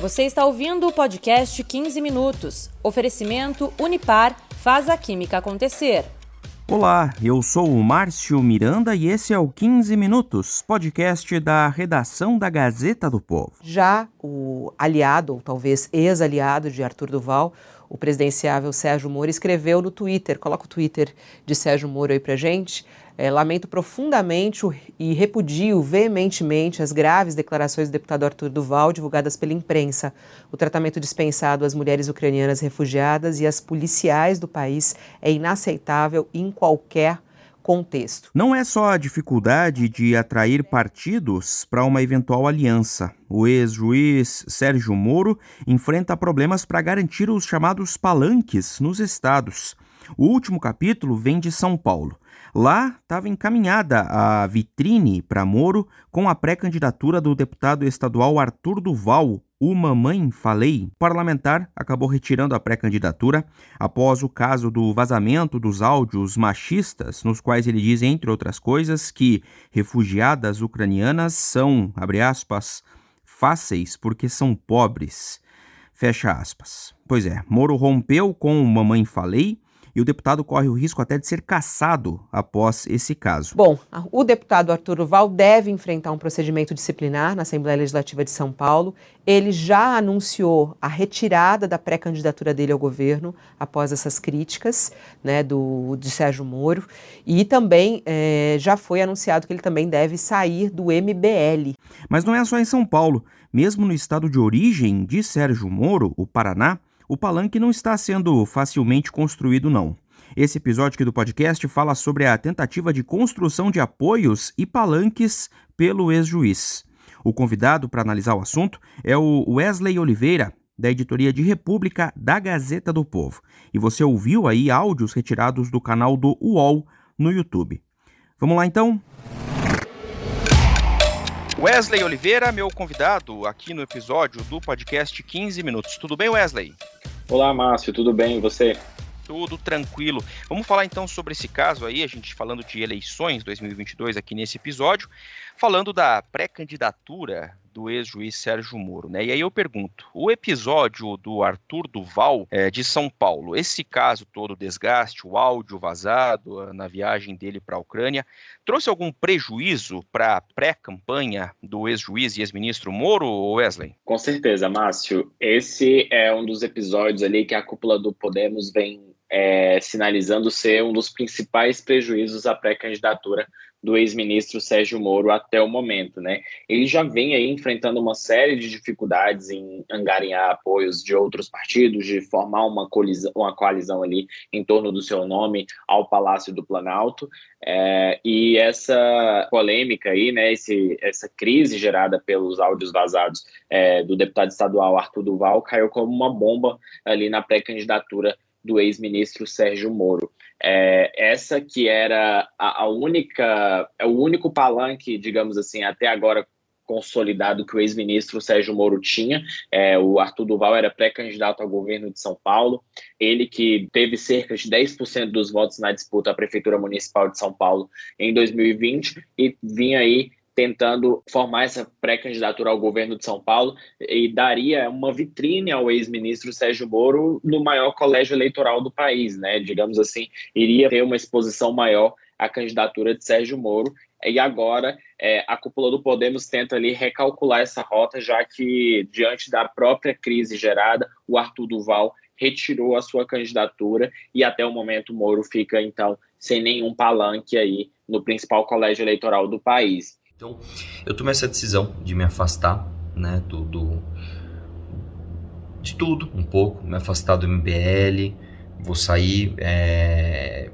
Você está ouvindo o podcast 15 Minutos. Oferecimento Unipar faz a química acontecer. Olá, eu sou o Márcio Miranda e esse é o 15 Minutos, podcast da redação da Gazeta do Povo. Já o aliado, ou talvez ex-aliado de Arthur Duval, o presidenciável Sérgio Moro, escreveu no Twitter, coloca o Twitter de Sérgio Moro aí pra gente, é, lamento profundamente e repudio veementemente as graves declarações do deputado Arthur Duval divulgadas pela imprensa. O tratamento dispensado às mulheres ucranianas refugiadas e às policiais do país é inaceitável em qualquer contexto. Não é só a dificuldade de atrair partidos para uma eventual aliança. O ex-juiz Sérgio Moro enfrenta problemas para garantir os chamados palanques nos estados. O último capítulo vem de São Paulo. Lá estava encaminhada a vitrine para Moro com a pré-candidatura do deputado estadual Arthur Duval, o Mamãe Falei. O parlamentar acabou retirando a pré-candidatura após o caso do vazamento dos áudios machistas, nos quais ele diz, entre outras coisas, que refugiadas ucranianas são, abre aspas, fáceis porque são pobres. Fecha aspas. Pois é, Moro rompeu com o Mamãe Falei e o deputado corre o risco até de ser cassado após esse caso. Bom, o deputado Arthur Val deve enfrentar um procedimento disciplinar na Assembleia Legislativa de São Paulo. Ele já anunciou a retirada da pré-candidatura dele ao governo após essas críticas né, do, de Sérgio Moro. E também é, já foi anunciado que ele também deve sair do MBL. Mas não é só em São Paulo. Mesmo no estado de origem de Sérgio Moro, o Paraná, o palanque não está sendo facilmente construído, não. Esse episódio aqui do podcast fala sobre a tentativa de construção de apoios e palanques pelo ex-juiz. O convidado para analisar o assunto é o Wesley Oliveira, da editoria de República da Gazeta do Povo. E você ouviu aí áudios retirados do canal do UOL no YouTube. Vamos lá então? Wesley Oliveira, meu convidado aqui no episódio do podcast 15 Minutos. Tudo bem, Wesley? Olá, Márcio, tudo bem? E você? Tudo tranquilo. Vamos falar então sobre esse caso aí, a gente falando de eleições 2022 aqui nesse episódio, falando da pré-candidatura do ex-juiz Sérgio Moro, né? E aí eu pergunto, o episódio do Arthur Duval é, de São Paulo, esse caso todo, o desgaste, o áudio vazado na viagem dele para a Ucrânia, trouxe algum prejuízo para a pré-campanha do ex-juiz e ex-ministro Moro, Wesley? Com certeza, Márcio. Esse é um dos episódios ali que a cúpula do Podemos vem é, sinalizando ser um dos principais prejuízos à pré-candidatura do ex-ministro Sérgio Moro até o momento, né? Ele já vem aí enfrentando uma série de dificuldades em angariar apoios de outros partidos, de formar uma colisão, uma coalizão ali em torno do seu nome ao Palácio do Planalto. É, e essa polêmica aí, né, esse, essa crise gerada pelos áudios vazados é, do deputado estadual Arthur Duval caiu como uma bomba ali na pré-candidatura do ex-ministro Sérgio Moro. É, essa que era a, a única, é o único palanque, digamos assim, até agora consolidado que o ex-ministro Sérgio Moro tinha. É, o Arthur Duval era pré-candidato ao governo de São Paulo, ele que teve cerca de 10% dos votos na disputa à Prefeitura Municipal de São Paulo em 2020 e vinha aí tentando formar essa pré-candidatura ao governo de São Paulo e daria uma vitrine ao ex-ministro Sérgio Moro no maior colégio eleitoral do país, né? Digamos assim, iria ter uma exposição maior à candidatura de Sérgio Moro. E agora é, a cúpula do Podemos tenta ali recalcular essa rota, já que diante da própria crise gerada, o Arthur Duval retirou a sua candidatura e até o momento Moro fica então sem nenhum palanque aí no principal colégio eleitoral do país. Então, eu tomei essa decisão de me afastar, né, do, do de tudo, um pouco, me afastar do MBL, vou sair, é,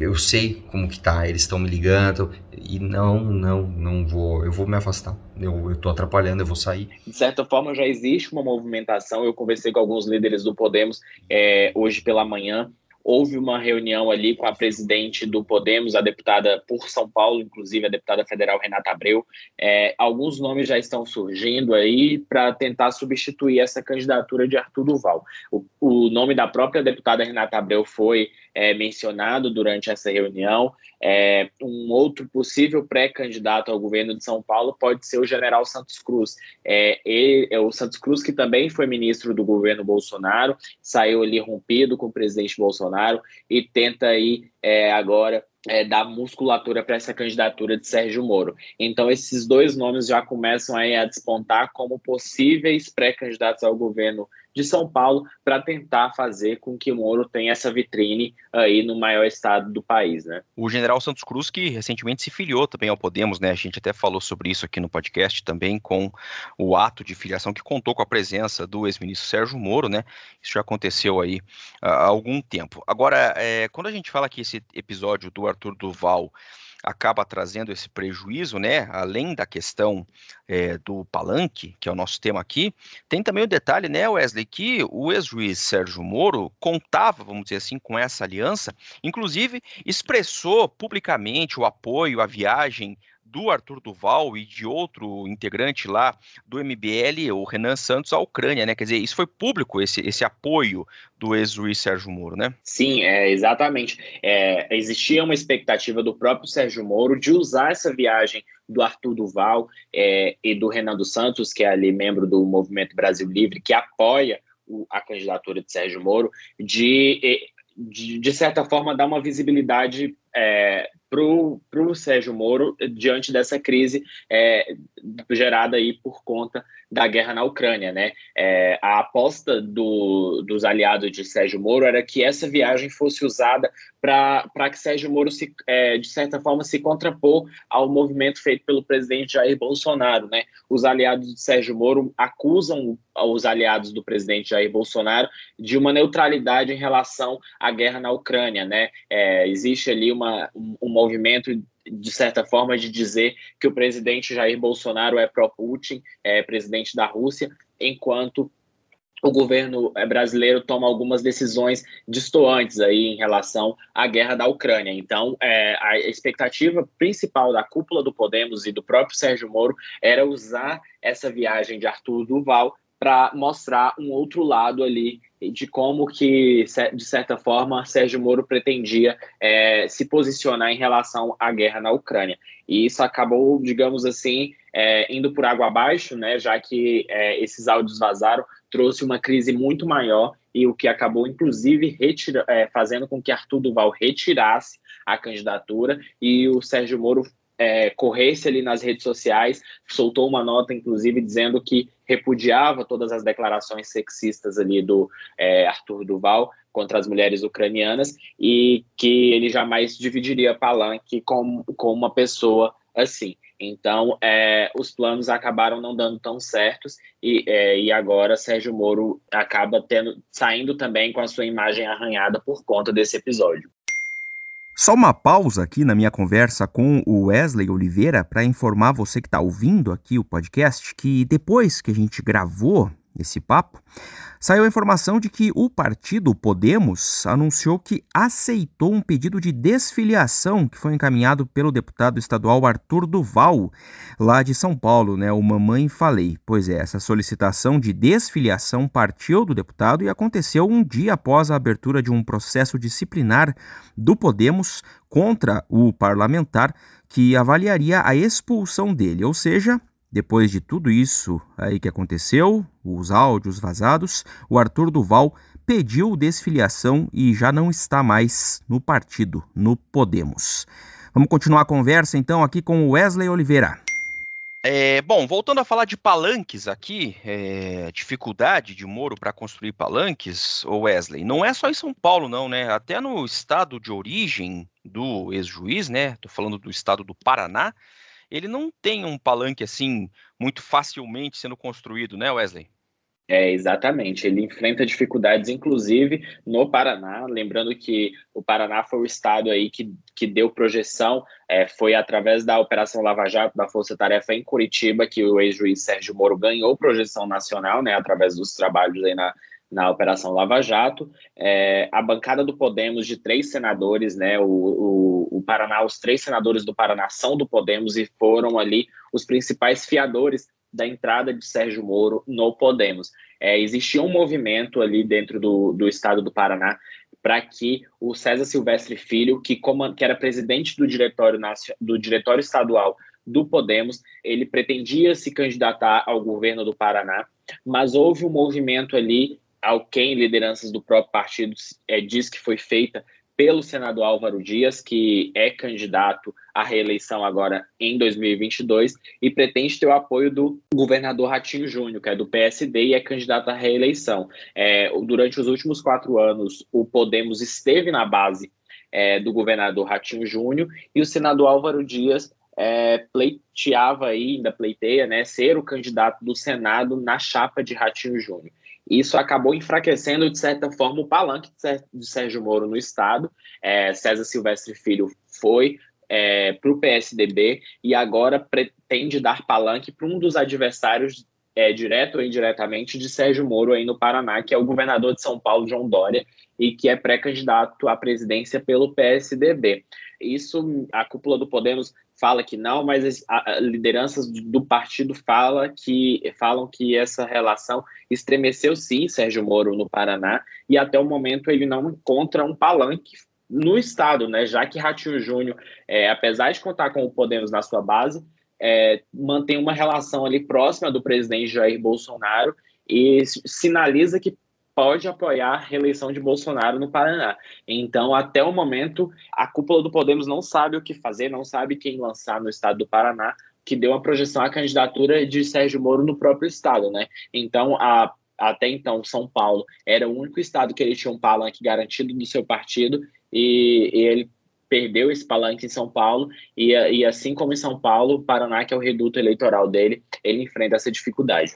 eu sei como que tá, eles estão me ligando e não, não, não vou, eu vou me afastar. Eu, tô atrapalhando, eu vou sair. De certa forma, já existe uma movimentação. Eu conversei com alguns líderes do Podemos é, hoje pela manhã Houve uma reunião ali com a presidente do Podemos, a deputada por São Paulo, inclusive a deputada federal Renata Abreu. É, alguns nomes já estão surgindo aí para tentar substituir essa candidatura de Arthur Duval. O, o nome da própria deputada Renata Abreu foi é, mencionado durante essa reunião. É, um outro possível pré-candidato ao governo de São Paulo pode ser o general Santos Cruz. É, ele, é o Santos Cruz, que também foi ministro do governo Bolsonaro, saiu ali rompido com o presidente Bolsonaro e tenta aí é, agora é, dar musculatura para essa candidatura de Sérgio Moro. Então, esses dois nomes já começam aí a despontar como possíveis pré-candidatos ao governo de São Paulo para tentar fazer com que o Moro tenha essa vitrine aí no maior estado do país, né? O general Santos Cruz, que recentemente se filiou também ao Podemos, né? A gente até falou sobre isso aqui no podcast também, com o ato de filiação que contou com a presença do ex-ministro Sérgio Moro, né? Isso já aconteceu aí há algum tempo. Agora, é, quando a gente fala que esse episódio do Arthur Duval acaba trazendo esse prejuízo, né? Além da questão é, do palanque, que é o nosso tema aqui, tem também o detalhe, né, Wesley, que o ex-juiz Sérgio Moro contava, vamos dizer assim, com essa aliança, inclusive expressou publicamente o apoio à viagem do Arthur Duval e de outro integrante lá do MBL, o Renan Santos, à Ucrânia, né? Quer dizer, isso foi público, esse, esse apoio do ex-juiz Sérgio Moro, né? Sim, é, exatamente. É, existia uma expectativa do próprio Sérgio Moro de usar essa viagem do Arthur Duval é, e do Renan dos Santos, que é ali membro do Movimento Brasil Livre, que apoia o, a candidatura de Sérgio Moro, de, de, de certa forma, dar uma visibilidade é, para o Sérgio Moro diante dessa crise é, gerada aí por conta da guerra na Ucrânia, né? É, a aposta do, dos aliados de Sérgio Moro era que essa viagem fosse usada para que Sérgio Moro, se, é, de certa forma, se contrapor ao movimento feito pelo presidente Jair Bolsonaro, né? Os aliados de Sérgio Moro acusam os aliados do presidente Jair Bolsonaro de uma neutralidade em relação à guerra na Ucrânia, né? É, existe ali uma, um, um movimento de certa forma, de dizer que o presidente Jair Bolsonaro é pró-Putin, é presidente da Rússia, enquanto o governo é, brasileiro toma algumas decisões distoantes aí em relação à guerra da Ucrânia. Então, é, a expectativa principal da cúpula do Podemos e do próprio Sérgio Moro era usar essa viagem de Arthur Duval para mostrar um outro lado ali de como que, de certa forma, Sérgio Moro pretendia é, se posicionar em relação à guerra na Ucrânia. E isso acabou, digamos assim, é, indo por água abaixo, né, já que é, esses áudios vazaram, trouxe uma crise muito maior e o que acabou, inclusive, retira, é, fazendo com que Arthur Duval retirasse a candidatura e o Sérgio Moro é, corresse ali nas redes sociais, soltou uma nota, inclusive, dizendo que repudiava todas as declarações sexistas ali do é, Arthur Duval contra as mulheres ucranianas e que ele jamais dividiria palanque com, com uma pessoa assim. Então, é, os planos acabaram não dando tão certos e, é, e agora Sérgio Moro acaba tendo, saindo também com a sua imagem arranhada por conta desse episódio. Só uma pausa aqui na minha conversa com o Wesley Oliveira para informar você que está ouvindo aqui o podcast que depois que a gente gravou esse papo, saiu a informação de que o partido Podemos anunciou que aceitou um pedido de desfiliação que foi encaminhado pelo deputado estadual Arthur Duval, lá de São Paulo, né? O Mamãe Falei. Pois é, essa solicitação de desfiliação partiu do deputado e aconteceu um dia após a abertura de um processo disciplinar do Podemos contra o parlamentar que avaliaria a expulsão dele, ou seja, depois de tudo isso aí que aconteceu, os áudios vazados, o Arthur Duval pediu desfiliação e já não está mais no partido, no Podemos. Vamos continuar a conversa então aqui com Wesley Oliveira. É, bom, voltando a falar de palanques aqui, é, dificuldade de Moro para construir palanques, Wesley, não é só em São Paulo, não, né? Até no estado de origem do ex-juiz, né? Tô falando do estado do Paraná, ele não tem um palanque assim muito facilmente sendo construído, né, Wesley? É, exatamente. Ele enfrenta dificuldades, inclusive, no Paraná. Lembrando que o Paraná foi o estado aí que, que deu projeção, é, foi através da Operação Lava Jato, da Força Tarefa em Curitiba, que o ex-juiz Sérgio Moro ganhou projeção nacional, né, através dos trabalhos aí na, na Operação Lava Jato. É, a bancada do Podemos, de três senadores, né, o, o, o Paraná, os três senadores do Paraná são do Podemos e foram ali os principais fiadores da entrada de Sérgio Moro no Podemos. É, existia um movimento ali dentro do, do estado do Paraná para que o César Silvestre Filho, que, como, que era presidente do diretório, do diretório estadual do Podemos, ele pretendia se candidatar ao governo do Paraná, mas houve um movimento ali, ao quem lideranças do próprio partido é, diz que foi feita pelo senador Álvaro Dias, que é candidato à reeleição agora em 2022 e pretende ter o apoio do governador Ratinho Júnior, que é do PSD e é candidato à reeleição. É, durante os últimos quatro anos, o Podemos esteve na base é, do governador Ratinho Júnior e o senador Álvaro Dias é, pleiteava aí, ainda pleiteia, né, ser o candidato do Senado na chapa de Ratinho Júnior. Isso acabou enfraquecendo, de certa forma, o palanque de Sérgio Moro no Estado. É, César Silvestre Filho foi é, para o PSDB e agora pretende dar palanque para um dos adversários, é, direto ou indiretamente, de Sérgio Moro aí no Paraná, que é o governador de São Paulo, João Dória, e que é pré-candidato à presidência pelo PSDB. Isso, a cúpula do Podemos fala que não, mas as, lideranças do partido fala que, falam que essa relação estremeceu sim Sérgio Moro no Paraná e até o momento ele não encontra um palanque no estado, né? Já que Ratinho Júnior, é, apesar de contar com o Podemos na sua base, é, mantém uma relação ali próxima do presidente Jair Bolsonaro e sinaliza que pode apoiar a reeleição de Bolsonaro no Paraná. Então, até o momento, a cúpula do Podemos não sabe o que fazer, não sabe quem lançar no estado do Paraná, que deu uma projeção à candidatura de Sérgio Moro no próprio estado, né? Então, a, até então, São Paulo era o único estado que ele tinha um palanque garantido do seu partido e, e ele perdeu esse palanque em São Paulo e, e assim como em São Paulo, Paraná, que é o reduto eleitoral dele, ele enfrenta essa dificuldade.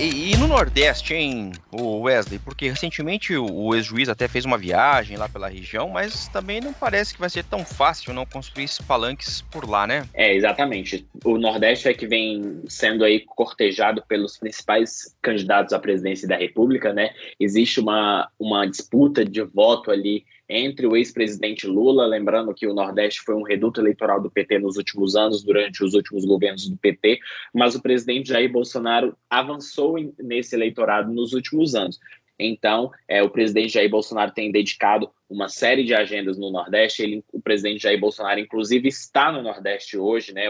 E, e, no Nordeste, hein, o Wesley? Porque recentemente o, o ex-juiz até fez uma viagem lá pela região, mas também não parece que vai ser tão fácil não construir esses palanques por lá, né? É, exatamente. O Nordeste é que vem sendo aí cortejado pelos principais candidatos à presidência da República, né? Existe uma, uma disputa de voto ali entre o ex-presidente Lula, lembrando que o Nordeste foi um reduto eleitoral do PT nos últimos anos, durante os últimos governos do PT, mas o presidente Jair Bolsonaro avançou nesse eleitorado nos últimos anos. Então, é, o presidente Jair Bolsonaro tem dedicado uma série de agendas no Nordeste. Ele, o presidente Jair Bolsonaro, inclusive, está no Nordeste hoje, né?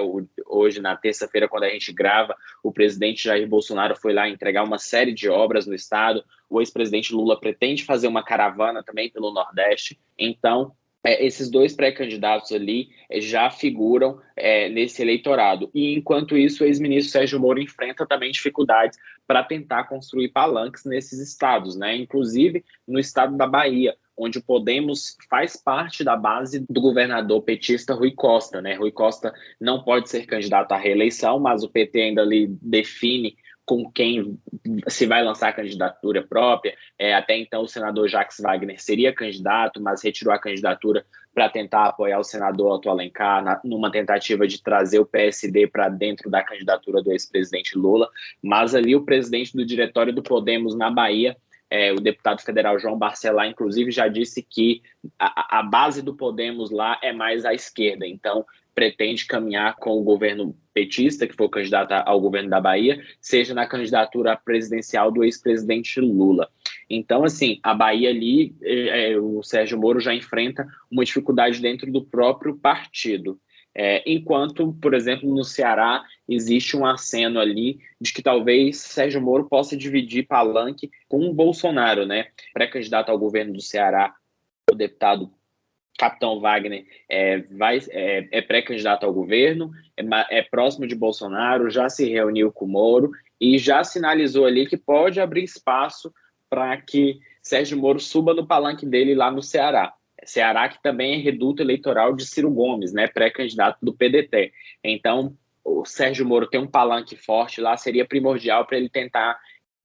Hoje, na terça-feira, quando a gente grava, o presidente Jair Bolsonaro foi lá entregar uma série de obras no estado. O ex-presidente Lula pretende fazer uma caravana também pelo Nordeste. Então, é, esses dois pré-candidatos ali é, já figuram é, nesse eleitorado. E enquanto isso, o ex-ministro Sérgio Moro enfrenta também dificuldades para tentar construir palanques nesses estados, né? Inclusive no estado da Bahia, onde o Podemos faz parte da base do governador petista Rui Costa, né? Rui Costa não pode ser candidato à reeleição, mas o PT ainda ali define com quem se vai lançar a candidatura própria. É, até então, o senador Jacques Wagner seria candidato, mas retirou a candidatura para tentar apoiar o senador Otto Alencar na, numa tentativa de trazer o PSD para dentro da candidatura do ex-presidente Lula. Mas ali o presidente do diretório do Podemos na Bahia é, o deputado federal João Barcelar, inclusive, já disse que a, a, base do Podemos lá é mais à esquerda. Então, pretende caminhar com o governo petista, que foi candidato ao governo da Bahia, seja na candidatura presidencial do ex-presidente Lula. Então, assim, a Bahia ali, é, é, o Sérgio Moro já enfrenta uma dificuldade dentro do próprio partido. É, enquanto, por exemplo, no Ceará existe um aceno ali de que talvez Sérgio Moro possa dividir palanque com o Bolsonaro, né? Pré-candidato ao governo do Ceará, o deputado Capitão Wagner é, é, é pré-candidato ao governo, é, é, próximo de Bolsonaro, já se reuniu com o Moro e já sinalizou ali que pode abrir espaço para que Sérgio Moro suba no palanque dele lá no Ceará. Ceará que também é reduto eleitoral de Ciro Gomes, né, pré-candidato do PDT. Então, o Sérgio Moro tem um palanque forte lá, seria primordial para ele tentar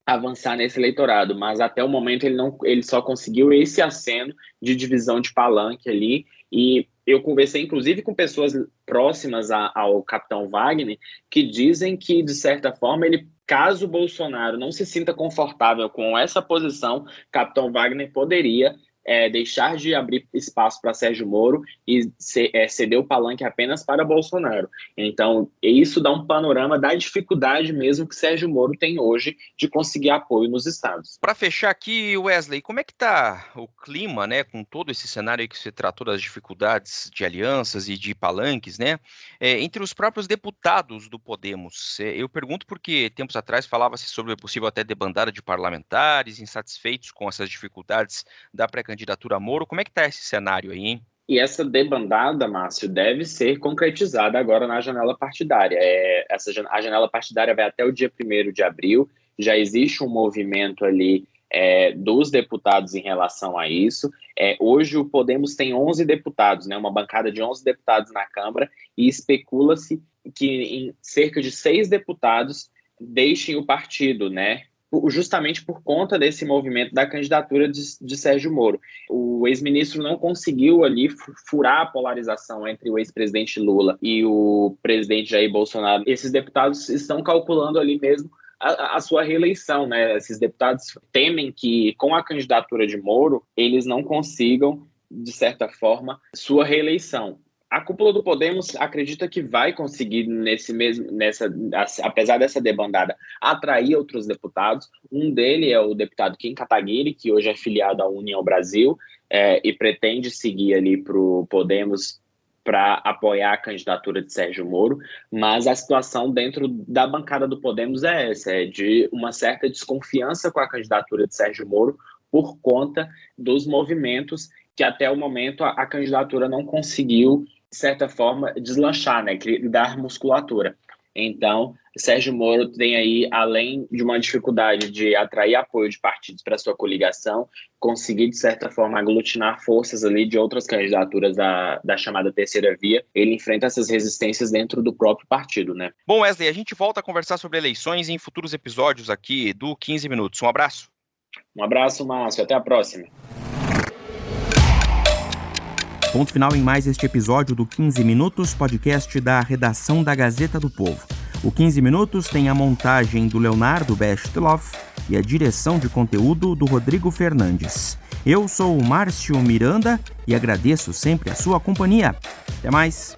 avançar nesse eleitorado, mas até o momento ele não ele só conseguiu esse aceno de divisão de palanque ali e eu conversei inclusive com pessoas próximas a, ao capitão Wagner que dizem que de certa forma ele caso Bolsonaro não se sinta confortável com essa posição, capitão Wagner poderia é, deixar de abrir espaço para Sérgio Moro e é, ceder o palanque apenas para Bolsonaro. Então, isso dá um panorama da dificuldade mesmo que Sérgio Moro tem hoje de conseguir apoio nos estados. Para fechar aqui, Wesley, como é que está o clima, né, com todo esse cenário que você tratou das dificuldades de alianças e de palanques, né, é, entre os próprios deputados do Podemos? É, eu pergunto porque tempos atrás falava-se sobre possível até debandada de parlamentares insatisfeitos com essas dificuldades da pré candidatura Moro. Como é que está esse cenário aí, hein? E essa debandada, Márcio, deve ser concretizada agora na janela partidária. É, essa, a janela partidária vai até o dia 1 de abril. Já existe um movimento ali é, dos deputados em relação a isso. É, hoje o Podemos tem 11 deputados, né, uma bancada de 11 deputados na Câmara, e especula-se que cerca de seis deputados deixem o partido, né? Justamente por conta desse movimento da candidatura de, de Sérgio Moro. O ex-ministro não conseguiu ali furar a polarização entre o ex-presidente Lula e o presidente Jair Bolsonaro. Esses deputados estão calculando ali mesmo a, a, sua reeleição, né? Esses deputados temem que com a candidatura de Moro eles não consigam de certa forma sua reeleição. A cúpula do Podemos acredita que vai conseguir nesse mesmo, nessa, apesar dessa debandada, atrair outros deputados. Um dele é o deputado Kim Kataguiri, que hoje é filiado à União Brasil é, e pretende seguir ali para o Podemos para apoiar a candidatura de Sérgio Moro, mas a situação dentro da bancada do Podemos é essa, é de uma certa desconfiança com a candidatura de Sérgio Moro por conta dos movimentos que até o momento a, a candidatura não conseguiu de certa forma, deslanchar, né? Dar musculatura. Então, Sérgio Moro tem aí, além de uma dificuldade de atrair apoio de partidos para sua coligação, conseguir, de certa forma, aglutinar forças ali de outras candidaturas da, da chamada terceira via. Ele enfrenta essas resistências dentro do próprio partido, né? Bom, Wesley, a gente volta a conversar sobre eleições em futuros episódios aqui do 15 Minutos. Um abraço. Um abraço, Márcio. Até a próxima. Ponto final em mais este episódio do 15 Minutos, podcast da redação da Gazeta do Povo. O 15 Minutos tem a montagem do Leonardo Bestloff e a direção de conteúdo do Rodrigo Fernandes. Eu sou o Márcio Miranda e agradeço sempre a sua companhia. Até mais!